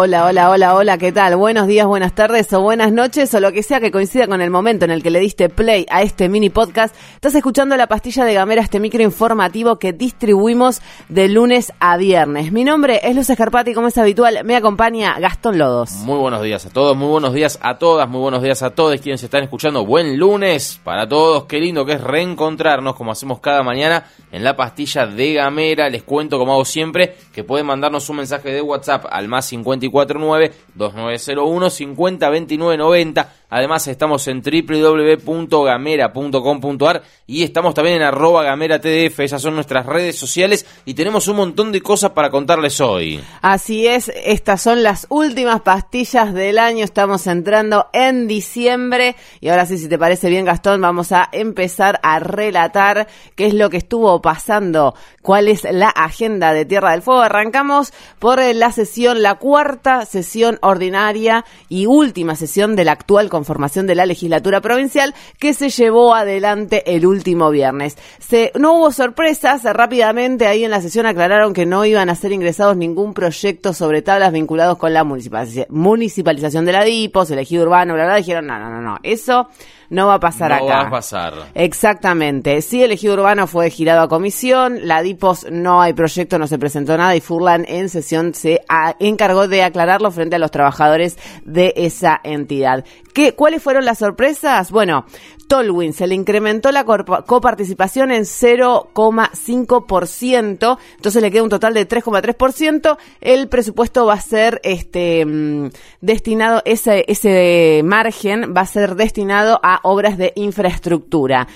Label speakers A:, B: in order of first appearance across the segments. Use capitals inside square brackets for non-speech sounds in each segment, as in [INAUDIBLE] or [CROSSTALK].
A: Hola, hola, hola, hola, ¿qué tal? Buenos días, buenas tardes o buenas noches o lo que sea que coincida con el momento en el que le diste play a este mini podcast. Estás escuchando la pastilla de Gamera, este micro informativo que distribuimos de lunes a viernes. Mi nombre es Luz Escarpati, como es habitual, me acompaña Gastón Lodos.
B: Muy buenos días a todos, muy buenos días a todas, muy buenos días a todos quienes están escuchando. Buen lunes para todos, qué lindo que es reencontrarnos como hacemos cada mañana en la pastilla de Gamera. Les cuento, como hago siempre, que pueden mandarnos un mensaje de WhatsApp al más 50 2449-2901-502990. Además estamos en www.gamera.com.ar y estamos también en arroba gamera. Esas son nuestras redes sociales y tenemos un montón de cosas para contarles hoy.
A: Así es, estas son las últimas pastillas del año. Estamos entrando en diciembre y ahora sí, si te parece bien Gastón, vamos a empezar a relatar qué es lo que estuvo pasando, cuál es la agenda de Tierra del Fuego. Arrancamos por la sesión, la cuarta sesión ordinaria y última sesión de la actual conformación de la legislatura provincial que se llevó adelante el último viernes. Se, no hubo sorpresas, rápidamente ahí en la sesión aclararon que no iban a ser ingresados ningún proyecto sobre tablas vinculados con la municipalización de la DIPOS, el ejido urbano, bla, bla, dijeron, no, no, no, no, eso no va a pasar acá.
B: No va a pasar.
A: Exactamente. Sí, el ejido urbano fue girado a comisión, la DIPOS no hay proyecto, no se presentó nada y Furlan en sesión se encargó de aclararlo frente a los trabajadores de esa entidad. ¿Qué, ¿Cuáles fueron las sorpresas? Bueno, Tolwin se le incrementó la coparticipación en 0,5%, entonces le queda un total de 3,3%. El presupuesto va a ser este mm, destinado ese ese margen va a ser destinado a obras de infraestructura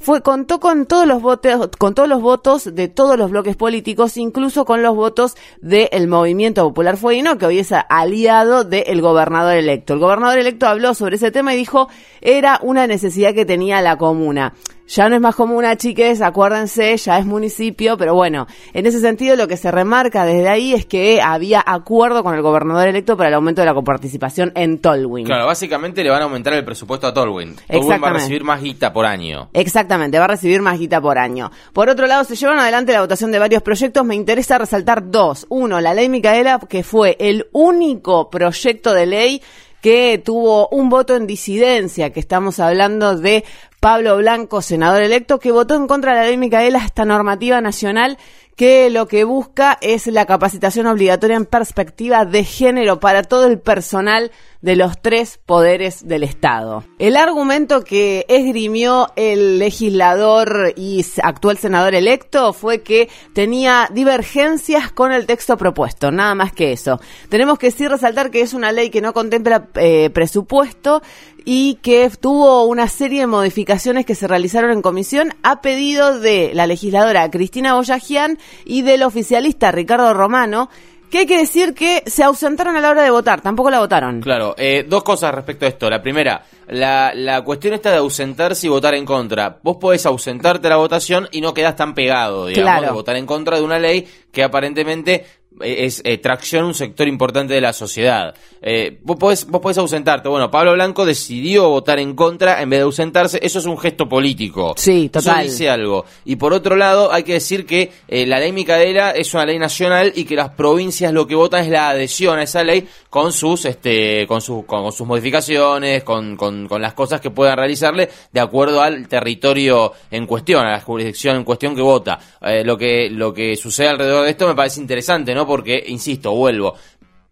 A: fue contó con todos los votos con todos los votos de todos los bloques políticos incluso con los votos del movimiento popular fueguino que hoy es aliado del gobernador electo. El gobernador electo habló sobre ese tema y dijo era una necesidad que tenía la comuna ya no es más comuna, chiques, acuérdense, ya es municipio, pero bueno, en ese sentido lo que se remarca desde ahí es que había acuerdo con el gobernador electo para el aumento de la coparticipación en Tolwyn.
B: Claro, básicamente le van a aumentar el presupuesto a Tolwyn. Tolwyn va a recibir más guita por año.
A: Exactamente, va a recibir más guita por año. Por otro lado, se llevaron adelante la votación de varios proyectos, me interesa resaltar dos. Uno, la ley Micaela, que fue el único proyecto de ley que tuvo un voto en disidencia, que estamos hablando de Pablo Blanco, senador electo, que votó en contra de la ley Micaela, esta normativa nacional que lo que busca es la capacitación obligatoria en perspectiva de género para todo el personal de los tres poderes del Estado. El argumento que esgrimió el legislador y actual senador electo fue que tenía divergencias con el texto propuesto, nada más que eso. Tenemos que sí resaltar que es una ley que no contempla eh, presupuesto y que tuvo una serie de modificaciones que se realizaron en comisión a pedido de la legisladora Cristina Boyajian y del oficialista Ricardo Romano, que hay que decir que se ausentaron a la hora de votar, tampoco la votaron.
B: Claro, eh, dos cosas respecto a esto. La primera, la, la cuestión está de ausentarse y votar en contra. Vos podés ausentarte a la votación y no quedás tan pegado, digamos, de votar en contra de una ley que aparentemente es eh, tracción un sector importante de la sociedad. Eh, vos, podés, vos podés ausentarte. Bueno, Pablo Blanco decidió votar en contra en vez de ausentarse. Eso es un gesto político.
A: Sí, total.
B: Eso dice algo. Y por otro lado, hay que decir que eh, la ley Micaela es una ley nacional y que las provincias lo que votan es la adhesión a esa ley con sus, este, con, sus con, sus modificaciones, con, con, con, las cosas que puedan realizarle de acuerdo al territorio en cuestión, a la jurisdicción en cuestión que vota. lo, que, lo que sucede alrededor de esto me parece interesante, ¿no? Porque, insisto, vuelvo,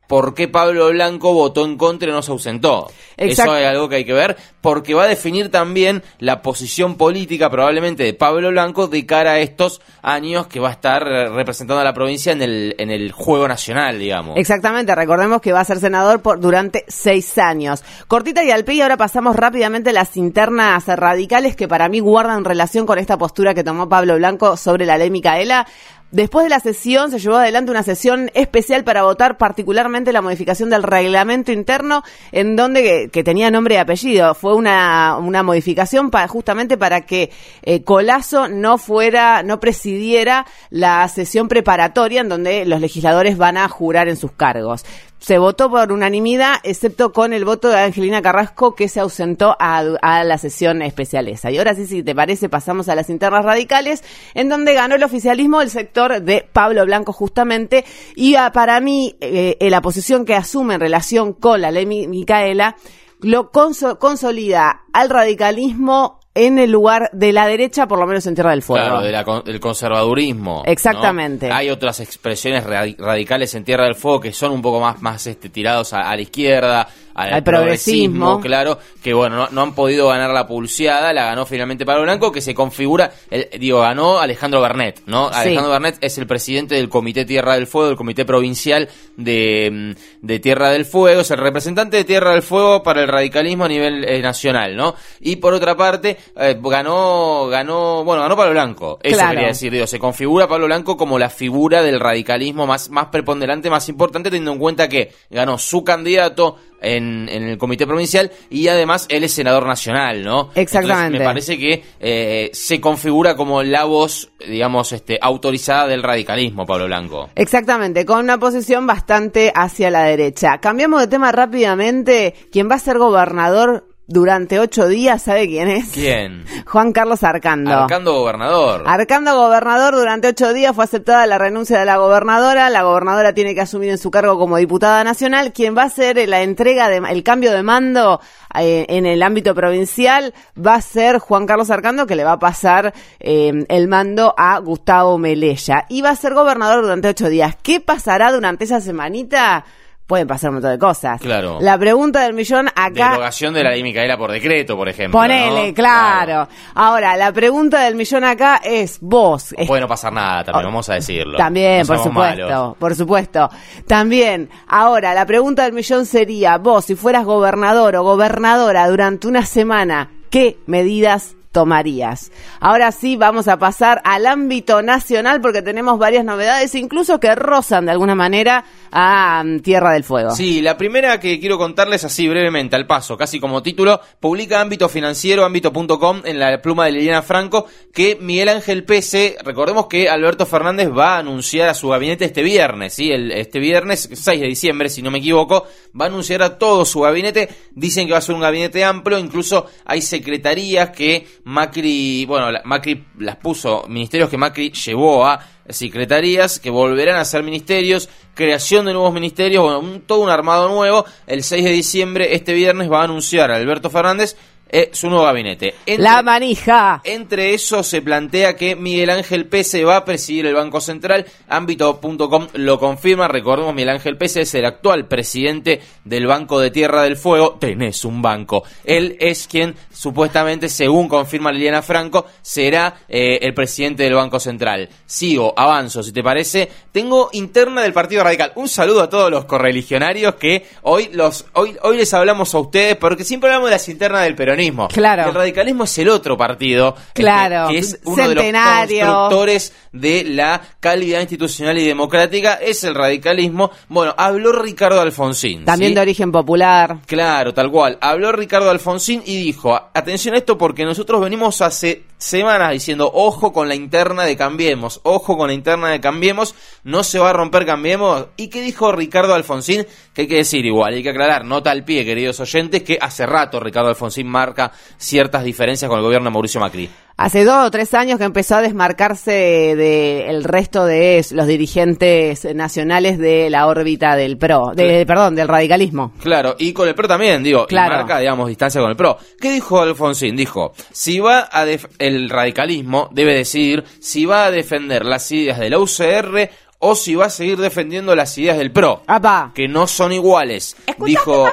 B: por qué Pablo Blanco votó en contra y no se ausentó. Eso es algo que hay que ver, porque va a definir también la posición política probablemente de Pablo Blanco de cara a estos años que va a estar representando a la provincia en el, en el juego nacional, digamos.
A: Exactamente, recordemos que va a ser senador por, durante seis años. Cortita y al pie, y ahora pasamos rápidamente a las internas radicales que para mí guardan relación con esta postura que tomó Pablo Blanco sobre la ley Micaela. Después de la sesión se llevó adelante una sesión especial para votar particularmente la modificación del reglamento interno en donde que, tenía nombre y apellido. Fue una, una modificación para, justamente para que eh, Colazo no fuera, no presidiera la sesión preparatoria en donde los legisladores van a jurar en sus cargos se votó por unanimidad, excepto con el voto de Angelina Carrasco, que se ausentó a, a la sesión especial esa. Y ahora sí, si te parece, pasamos a las internas radicales, en donde ganó el oficialismo el sector de Pablo Blanco justamente, y ah, para mí eh, eh, la posición que asume en relación con la ley Mi- Micaela lo conso- consolida al radicalismo en el lugar de la derecha, por lo menos en Tierra del Fuego.
B: Claro, de la del conservadurismo. ¿no?
A: Exactamente.
B: Hay otras expresiones radi- radicales en Tierra del Fuego que son un poco más, más este, tirados a, a la izquierda, al,
A: Al progresismo.
B: claro, que bueno, no, no han podido ganar la pulseada, la ganó finalmente Pablo Blanco, que se configura, el- digo, ganó Alejandro Bernet, ¿no?
A: Sí.
B: Alejandro Bernet es el presidente del Comité Tierra del Fuego, del Comité Provincial de, mm, de Tierra del Fuego, es el representante de Tierra del Fuego para el radicalismo a nivel eh, nacional, ¿no? Y por otra parte, eh, ganó, ganó, bueno, ganó Pablo Blanco, eso
A: Claro.
B: quería decir, digo, se configura Pablo Blanco como la figura del radicalismo más, más preponderante, más importante, teniendo en cuenta que ganó su candidato en, en el comité provincial y además él es senador nacional, ¿no?
A: Exactamente.
B: Entonces, me parece que eh, se configura como la voz, digamos, este, autorizada del radicalismo, Pablo Blanco.
A: Exactamente, con una posición bastante hacia la derecha. Cambiamos de tema rápidamente. Quien va a ser gobernador durante ocho días, ¿sabe quién es?
B: ¿Quién? [LAUGHS]
A: Juan Carlos Arcando.
B: Arcando gobernador.
A: Arcando gobernador durante ocho días fue aceptada la renuncia de la gobernadora. La gobernadora tiene que asumir en su cargo como diputada nacional. Quien va a hacer la entrega de el cambio de mando eh, en el ámbito provincial va a ser Juan Carlos Arcando, que le va a pasar eh, el mando a Gustavo Melella. Y va a ser gobernador durante ocho días. ¿Qué pasará durante esa semanita? Pueden pasar un montón de cosas.
B: Claro.
A: La pregunta del millón acá.
B: Derogación de la ley Micaela por decreto, por ejemplo.
A: Ponele,
B: ¿no?
A: claro. Ahora, la pregunta del millón acá es vos.
B: O Puede no pasar nada también,
A: Oh,
B: vamos a decirlo.
A: También,
B: No
A: por supuesto,
B: malos.
A: por supuesto. También, ahora, la pregunta del millón sería, vos, si fueras gobernador o gobernadora durante una semana, ¿qué medidas tomarías? Ahora sí, vamos a pasar al ámbito nacional porque tenemos varias novedades, incluso que rozan de alguna manera a mm, Tierra del Fuego.
B: Sí, la primera que quiero contarles así brevemente, al paso, casi como título, publica Ámbito Financiero, ámbito.com, en la pluma de Liliana Franco, que Miguel Ángel Pese, recordemos que Alberto Fernández va a anunciar a su gabinete este viernes, ¿sí? El, este viernes, 6 de diciembre, si no me equivoco, va a anunciar a todo su gabinete, dicen que va a ser un gabinete amplio, incluso hay secretarías que Macri, bueno, Macri las puso, ministerios que Macri llevó a secretarías que volverán a ser ministerios, creación de nuevos ministerios, bueno, un- todo un armado nuevo. El 6 de diciembre, este viernes, va a anunciar a Alberto Fernández eh, su nuevo gabinete. Entre-
A: La manija.
B: entre eso se plantea que Miguel Ángel Pese va a presidir el Banco Central. Ámbito.com lo confirma. Recordemos, Miguel Ángel Pese es el actual presidente del Banco de Tierra del Fuego. Tenés un banco. Él es quien, supuestamente, según confirma Liliana Franco, será eh, el presidente del Banco Central. Sigo, avanzo, si te parece. Tengo interna del Partido Radical. Un saludo a todos los correligionarios que hoy, los, hoy, hoy les hablamos a ustedes, porque siempre hablamos de las internas del peronismo.
A: Claro.
B: El radicalismo es el otro partido. este,
A: Claro,
B: que es uno de los
A: centenario.
B: constructores de la calidad institucional y democrática. Es el radicalismo. Bueno, habló Ricardo Alfonsín.
A: También
B: ¿sí?
A: de origen popular.
B: Claro, tal cual. Habló Ricardo Alfonsín y dijo, atención a esto porque nosotros venimos hace semanas diciendo, ojo con la interna de Cambiemos, ojo con la interna de Cambiemos, no se va a romper Cambiemos. ¿Y qué dijo Ricardo Alfonsín? Que hay que decir igual, hay que aclarar, nota al pie, queridos oyentes, que hace rato Ricardo Alfonsín marca ciertas diferencias con el gobierno de Mauricio Macri.
A: Hace dos o tres años que empezó a desmarcarse del resto de los dirigentes nacionales de la órbita del PRO, de, perdón, del radicalismo.
B: Claro, y con el PRO también, digo, y
A: Claro.
B: marca, digamos, distancia con el PRO. ¿Qué dijo Alfonsín? Dijo, si va a def- el radicalismo debe decidir si va a defender las ideas de la UCR o si va a seguir defendiendo las ideas del PRO,
A: ¡Apa!
B: que no son iguales. Dijo,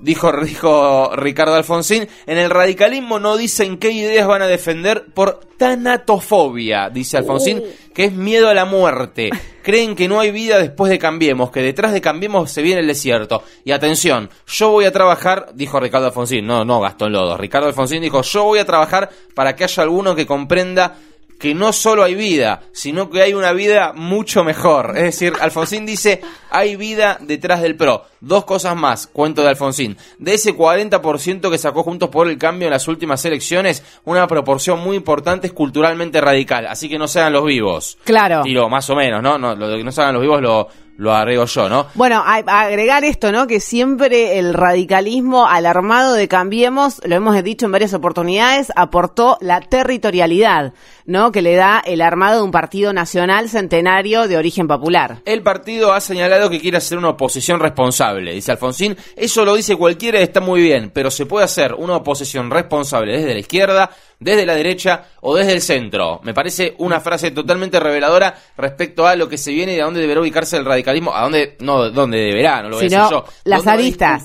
B: dijo, dijo Ricardo Alfonsín, en el radicalismo no dicen qué ideas van a defender por tanatofobia, dice Alfonsín, que es miedo a la muerte. Creen que no hay vida después de Cambiemos, que detrás de Cambiemos se viene el desierto. Y atención, yo voy a trabajar, dijo Ricardo Alfonsín, no, no Gastón Lodo, Ricardo Alfonsín dijo, yo voy a trabajar para que haya alguno que comprenda que no solo hay vida, sino que hay una vida mucho mejor. Es decir, Alfonsín dice, hay vida detrás del PRO. Dos cosas más, cuento de Alfonsín. De ese 40% que sacó Juntos por el Cambio en las últimas elecciones, una proporción muy importante es culturalmente radical. Así que no sean los vivos.
A: Claro.
B: Tiro, más o menos, ¿no? no lo de que no se hagan los vivos lo, lo agrego yo, ¿no?
A: Bueno, a agregar esto, ¿no? Que siempre el radicalismo alarmado de Cambiemos, lo hemos dicho en varias oportunidades, aportó la territorialidad, ¿no? Que le da el armado de un partido nacional centenario de origen popular.
B: El partido ha señalado que quiere hacer una oposición responsable, dice Alfonsín. Eso lo dice cualquiera y está muy bien, pero se puede hacer una oposición responsable desde la izquierda, desde la derecha o desde el centro. Me parece una frase totalmente reveladora respecto a lo que se viene y a dónde deberá ubicarse el radicalismo, a dónde, no, dónde deberá, no lo voy a
A: Sino
B: decir yo.
A: las
B: ¿Dónde va a
A: aristas.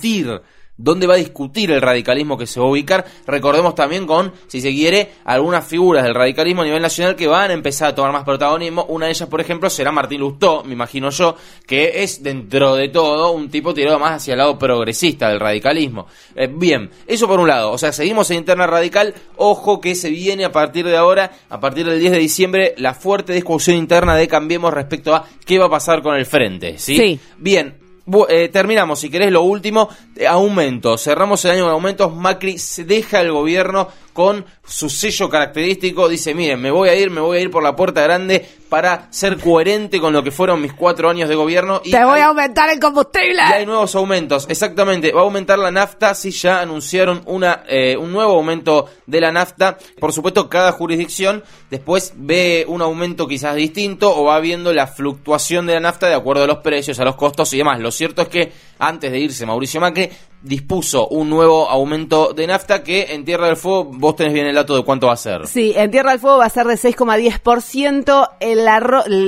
B: ¿Dónde va a discutir el radicalismo que se va a ubicar? Recordemos también con, si se quiere, algunas figuras del radicalismo a nivel nacional que van a empezar a tomar más protagonismo. Una de ellas, por ejemplo, será Martín Lustó, me imagino yo, que es dentro de todo un tipo tirado más hacia el lado progresista del radicalismo. Eh, bien, eso por un lado. O sea, seguimos en interna radical. Ojo que se viene a partir de ahora, a partir del 10 de diciembre, la fuerte discusión interna de Cambiemos respecto a qué va a pasar con el frente. Sí.
A: Sí.
B: Bien, eh, terminamos, si querés, lo último, eh, aumentos. Cerramos el año con aumentos. Macri se deja el gobierno con su sello característico. Dice, miren, me voy a ir, me voy a ir por la puerta grande para ser coherente con lo que fueron mis cuatro años de gobierno. Y
A: ¡Te voy
B: hay-
A: a aumentar el combustible!
B: y hay nuevos aumentos, exactamente. Va a aumentar la nafta si ya anunciaron una, eh, un nuevo aumento de la nafta. Por supuesto, cada jurisdicción después ve un aumento quizás distinto o va viendo la fluctuación de la nafta de acuerdo a los precios, a los costos y demás. Lo cierto es que antes de irse Mauricio Macri dispuso un nuevo aumento de nafta que en Tierra del Fuego vos tenés bien el dato de cuánto va a ser.
A: Sí, en Tierra del Fuego va a ser de 6,10%. El,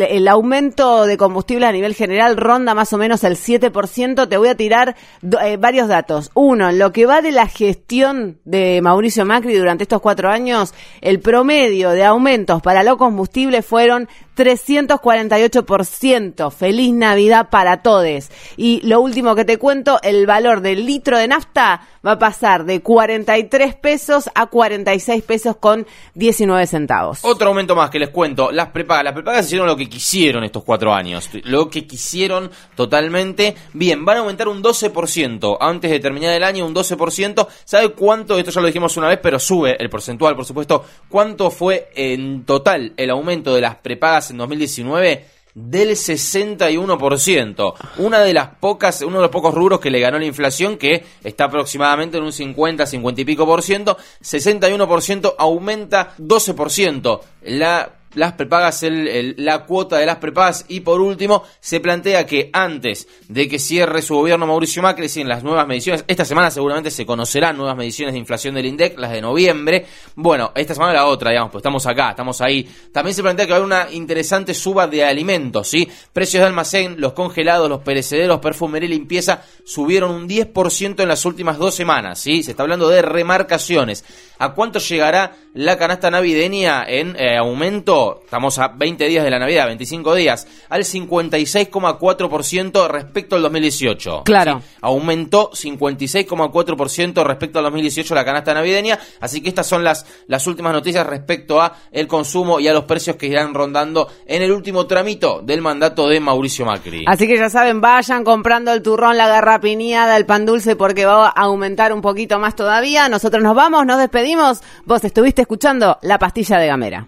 A: el, aumento de combustible a nivel general ronda más o menos el 7%. Te voy a tirar eh, varios datos. Uno, lo que va de la gestión de Mauricio Macri durante estos cuatro años, el promedio de aumentos para los combustibles fueron 348%. Feliz Navidad para todos. Y lo último que te cuento, el valor del litro de nafta va a pasar de 43 pesos a 46 pesos con 19 centavos.
B: Otro aumento más que les cuento, las prepagas. Las prepagas hicieron lo que quisieron estos cuatro años. Lo que quisieron totalmente. Bien, van a aumentar un 12%. Antes de terminar el año, un 12%. ¿Sabe cuánto? Esto ya lo dijimos una vez, pero sube el porcentual, por supuesto. ¿Cuánto fue en total el aumento de las prepagas en 2019? Del 61%. Una de las pocas, uno de los pocos rubros que le ganó la inflación, que está aproximadamente en un 50, 50 y pico por ciento, 61% aumenta 12%. La las prepagas, la cuota de las prepagas y por último se plantea que antes de que cierre su gobierno Mauricio Macri, sin las nuevas mediciones, esta semana seguramente se conocerán nuevas mediciones de inflación del INDEC, las de noviembre, bueno, esta semana la otra, digamos, pues estamos acá, estamos ahí, también se plantea que va a haber una interesante suba de alimentos, ¿sí? Precios de almacén, los congelados, los perecederos, perfumería y limpieza subieron un 10% en las últimas dos semanas, ¿sí? Se está hablando de remarcaciones. ¿A cuánto llegará la canasta navideña en eh, aumento? Estamos a 20 días de la Navidad, 25 días, al 56,4% respecto al 2018.
A: Claro.
B: ¿sí? Aumentó 56,4% respecto al 2018 la canasta navideña, así que estas son las, las últimas noticias respecto a el consumo y a los precios que irán rondando en el último tramito del mandato de Mauricio Macri.
A: Así que ya saben, vayan comprando el turrón, la garrapiñada, el pan dulce porque va a aumentar un poquito más todavía. Nosotros nos vamos, nos despedimos. Vos estuviste escuchando La Pastilla de Gamera.